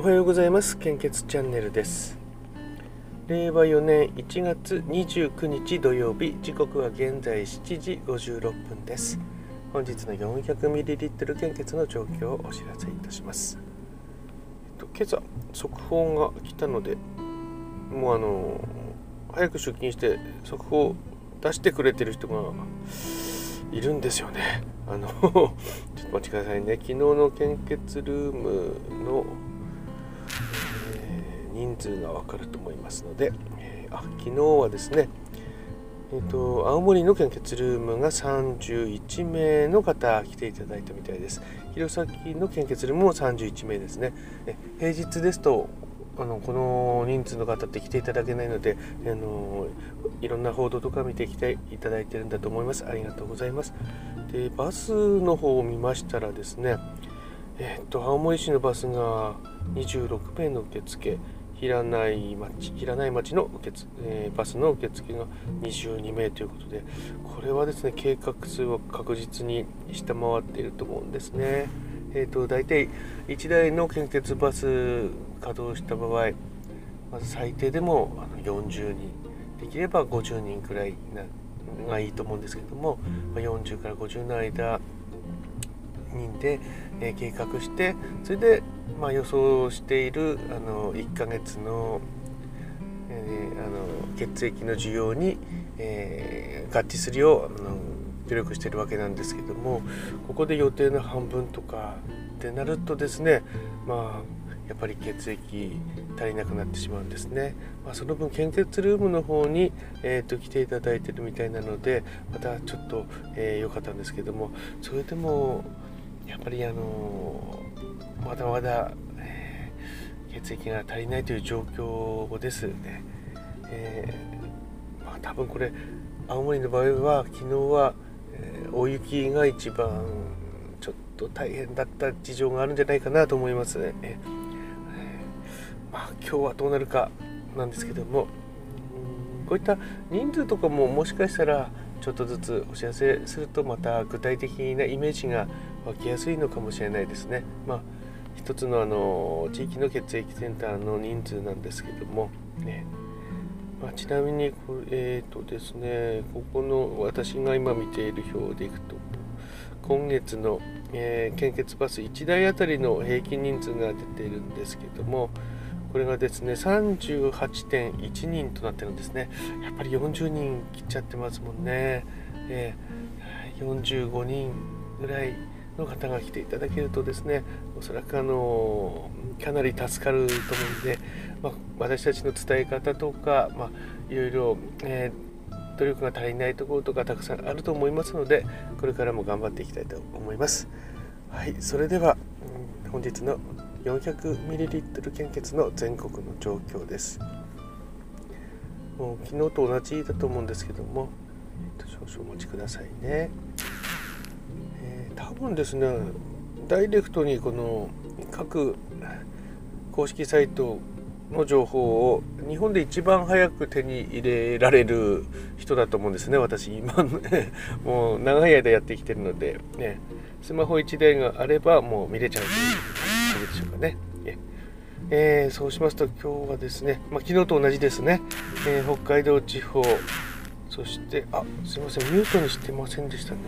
おはようございます。献血チャンネルです。令和4年1月29日土曜日。時刻は現在7時56分です。本日の 400ml 献血の状況をお知らせいたします。と今朝速報が来たのでもうあの早く出勤して速報出してくれてる人がいるんですよね。あの ちょっと待ってくださいね。昨日の献血ルームの人数がわかると思いますので、えー、あ昨日はですね、えーと、青森の献血ルームが31名の方来ていただいたみたいです。弘前の献血ルームも31名ですね。え平日ですとあのこの人数の方って来ていただけないのであのいろんな報道とか見てきていただいてるんだと思います。ありがとうございます。でバスの方を見ましたらですねえっ、と青森市のバスが26名の受付。平内町平内町の受付、えー、バスの受付が22名ということでこれはですね計画数を確実に下回っていると思うんですね。えーと、大体1台の献血バス稼働した場合まず最低でもあの40人できれば50人くらいがいいと思うんですけども、ま40から50の間人で、え、計画してそれでまあ、予想しているあの1ヶ月の,、え、あの血液の需要に、え、合致するようあの努力してるわけなんですけどもここで予定の半分とかってなるとですねまあやっぱり血液足りなくなってしまうんですね、まあ、その分献血ルームの方に、えーと、来ていただいてるみたいなのでまたちょっと良、えー、かったんですけどもそれでもやっぱりあのまだまだ、えー、血液が足りないという状況ですね。えー、まあ、多分これ青森の場合は昨日は、えー、大雪が一番ちょっと大変だった事情があるんじゃないかなと思いますね。えー、まあ、今日はどうなるかなんですけどもこういった人数とかももしかしたらちょっとずつお知らせするとまた具体的なイメージが湧きやすいのかもしれないですね。まあ一つのあの地域の血液センターの人数なんですけども、ね。まあ、ちなみにこれ、えーとですね、ここの私が今見ている表でいくと今月の、えー、献血バス1台あたりの平均人数が出ているんですけどもこれがですね38.1人となってるんですね。やっぱり40人切っちゃってますもんね、えー、45人ぐらいの方が来ていただけるとですねおそらくあのかなり助かると思うんで、まあ、私たちの伝え方とか、まあ、いろいろ、えー、努力が足りないところとかたくさんあると思いますのでこれからも頑張っていきたいと思います。はい、それでは本日の 400ml 献血の全国の状況です。もう昨日と同じだと思うんですけども、えー、と少々お待ちくださいね。多分ですねダイレクトにこの各公式サイトの情報を日本で一番早く手に入れられる人だと思うんですね私今ねもう長い間やってきてるので、ね、スマホ1台があればもう見れちゃうという感じでしょうかね。えー、そうしますと今日はですね、まあ、昨日と同じですね、えー、北海道地方そしてあすいませんミュートにしてませんでしたね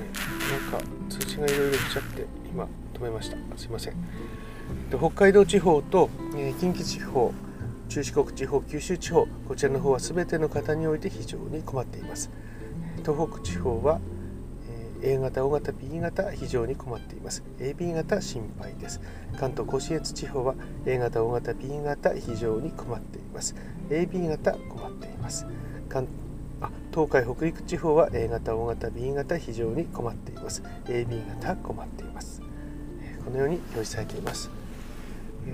なんか通知がいろいろ来ちゃって今止めましたすいません北海道地方と、え、近畿地方中四国地方九州地方こちらの方は全ての方において非常に困っています東北地方は A 型、O 型、B 型非常に困っています。AB 型心配です。関東甲信越地方は A 型、O 型、B 型非常に困っています。AB 型困っています。関東海北陸地方は A 型 O 型 B 型非常に困っています。AB 型困っています。このように表示されています。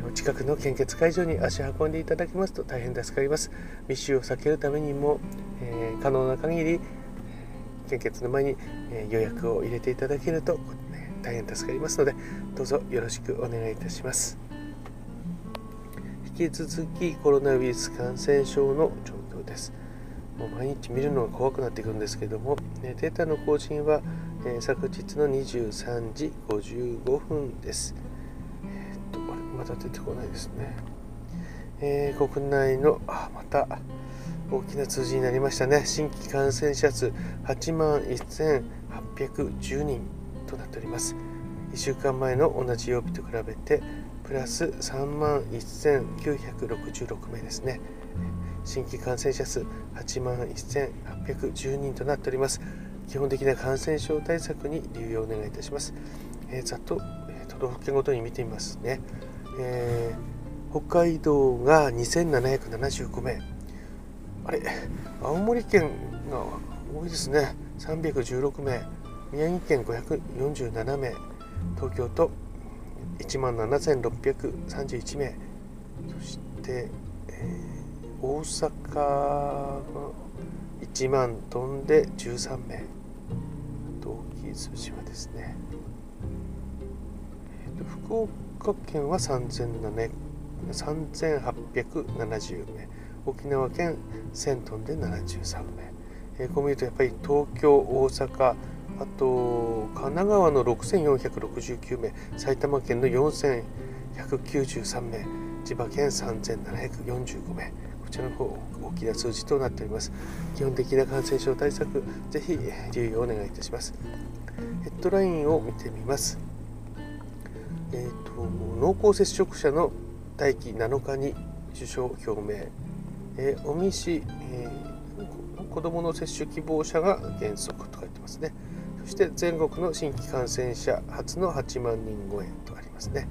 お近くの献血会場に足を運んでいただきますと大変助かります。密集を避けるためにも、えー、可能な限り献血の前に、えー、予約を入れていただけると、大変助かりますのでどうぞよろしくお願いいたします。引き続きコロナウイルス感染症の状況です。もう毎日見るのが怖くなってくるんですけども、データの更新は、昨日の23時55分です。えー、っと、まだだ出てこないですね、えー、国内のあまた大きな数字になりましたね。新規感染者数8万1810人となっております。1週間前の同じ曜日と比べてプラス3万1966名ですね。新規感染者数8万1810人となっております。基本的な感染症対策に留意をお願いいたします、えー、ざっと、えー、都道府県ごとに見てみますね、えー、北海道が2775名。あれ青森県が多いですね。316名。宮城県547名。東京都1万7631名。そして、えー、大阪が1万飛んで13名。同期数字はですね、えーと、福岡県は3870名。沖縄県1000トンで73名、えー、こう見るとやっぱり東京大阪あと神奈川の6469名。埼玉県の4193名。千葉県3745名。こちらの方大きな数字となっております。基本的な感染症対策ぜひ留意をお願いいたします。ヘッドラインを見てみます。えーと、濃厚接触者の待機7日に受賞表明、えー、尾身市、えー、子どもの接種希望者が原則と書いてますね。そして全国の新規感染者初の8万人超えとありますね。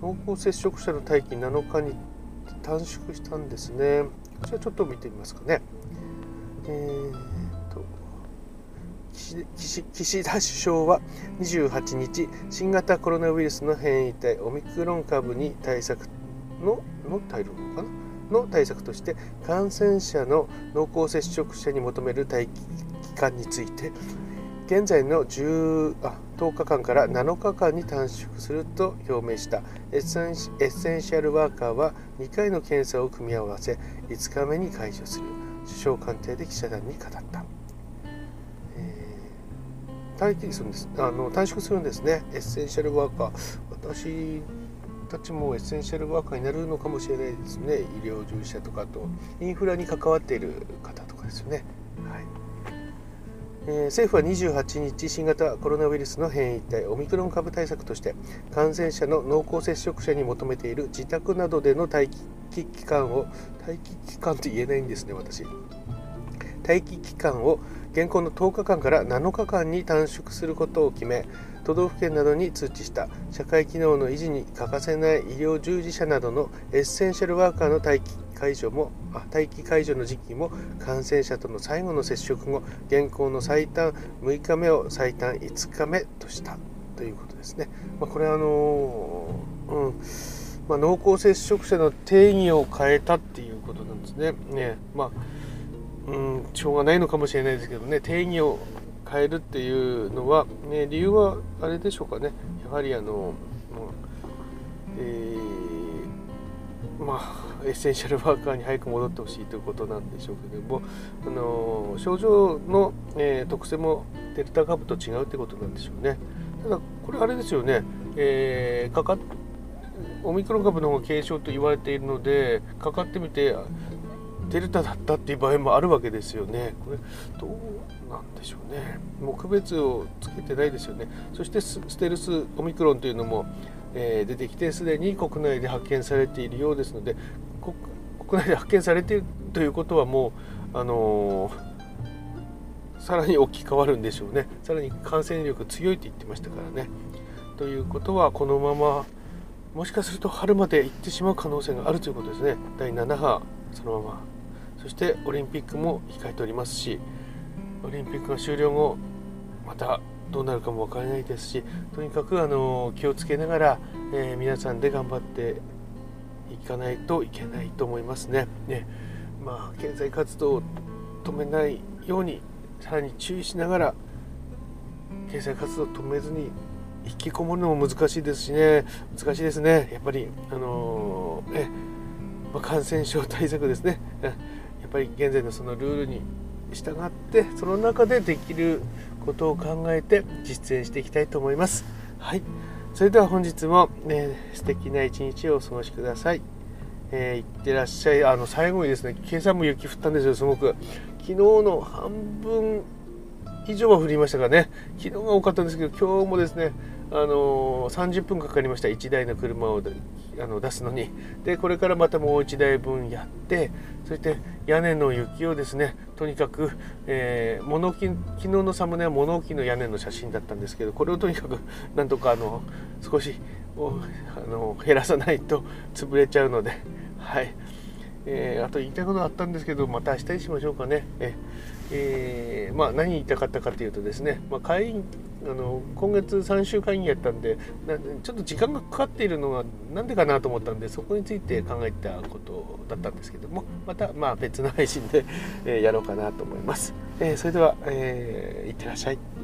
濃厚接触者の待機7日に短縮したんですね。こちらちょっと見てみますかね。えーと岸岸田首相は28日新型コロナウイルスの変異体オミクロン株に対策のの対応かな？の対策として感染者の濃厚接触者に求める待機期間について現在の10あ10日間から7日間に短縮すると表明した。エッセンシャルワーカーは2回の検査を組み合わせ5日目に解除する。首相官邸で記者団に語った、えー、待機するんです。あの短縮するんですね。エッセンシャルワーカー。私たちもエッセンシャルワーカーになるのかもしれないですね。医療従事者とかとインフラに関わっている方とかですよね。はい。え政府は28日新型コロナウイルスの変異体オミクロン株対策として感染者の濃厚接触者に求めている自宅などでの待機期間を待機期間って言えないんですね私。待機期間を現行の10日間から7日間に短縮することを決め都道府県などに通知した社会機能の維持に欠かせない医療従事者などのエッセンシャルワーカーの待機解除も待機解除の時期も感染者との最後の接触後現行の最短6日目を最短5日目としたということですね。まあ、これはあのうんまあ、濃厚接触者の定義を変えたっていうことなんですね。ねまあうん、しょうがないのかもしれないですけどね。定義を変えるっていうのは、ね、理由はあれでしょうかね。やはりあの、えー、まあエッセンシャルワーカーに早く戻ってほしいということなんでしょうけどもあの症状の、えー、特性もデルタ株と違うということなんでしょうね。ただこれあれですよね、えー、かかっオミクロン株の方が軽症と言われているのでかかってみてデルタだったっていう場合もあるわけですよね。これどうなんでしょうね。もう区別をつけてないですよね。そしてステルスオミクロンというのも、えー、出てきてすでに国内で発見されているようですので国内で発見されているということはもうあのー、さらに置き換わるんでしょうねさらに感染力強いと言ってましたからねということはこのままもしかすると春まで行ってしまう可能性があるということですね第7波そのままそしてオリンピックも控えておりますしオリンピックが終了後またどうなるかも分からないですしとにかくあの気をつけながら、えー、皆さんで頑張っていかないといけないと思いますね。ね。まあ、経済活動を止めないようにさらに注意しながら経済活動を止めずに引きこもるのも難しいですしね。難しいですね。やっぱりあのー、えまあ、感染症対策ですね。っぱり現在のそのルールに従ってその中でできることを考えて実践していきたいと思います。はいそれでは本日も、ね、素敵な一日をお過ごしください。えー、いってらっしゃい。あの最後にですね、今朝も雪降ったんですよ、すごく。昨日の半分以上は降りましたがね、昨日が多かったんですけど、今日もですね、あのー、30分かかりました、1台の車をあの出すのに。で、これからまたもう1台分やって、そして屋根の雪をですね、とにかく、えー、物置昨日のサムネは物置の屋根の写真だったんですけど、これをとにかくなんとかあの少しあの減らさないと潰れちゃうので、はい。えー、あと言いたいことあったんですけどまた明日にしましょうかね。ええー、まあ、何言いたかったかというとですね、まあ、会員あの今月3週間やったんでちょっと時間がかかっているのは何でかなと思ったんでそこについて考えたことだったんですけどもまたまあ別の配信で、え、やろうかなと思います。えー、それでは、えー、いってらっしゃい。